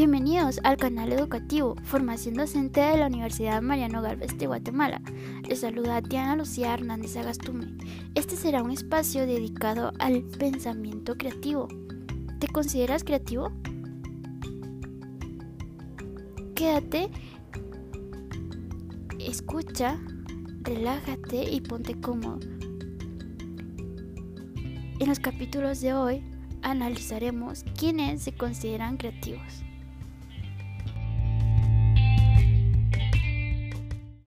Bienvenidos al canal educativo Formación Docente de la Universidad Mariano Galvez de Guatemala. Les saluda Diana Lucía Hernández Agastume. Este será un espacio dedicado al pensamiento creativo. ¿Te consideras creativo? Quédate, escucha, relájate y ponte cómodo. En los capítulos de hoy analizaremos quiénes se consideran creativos.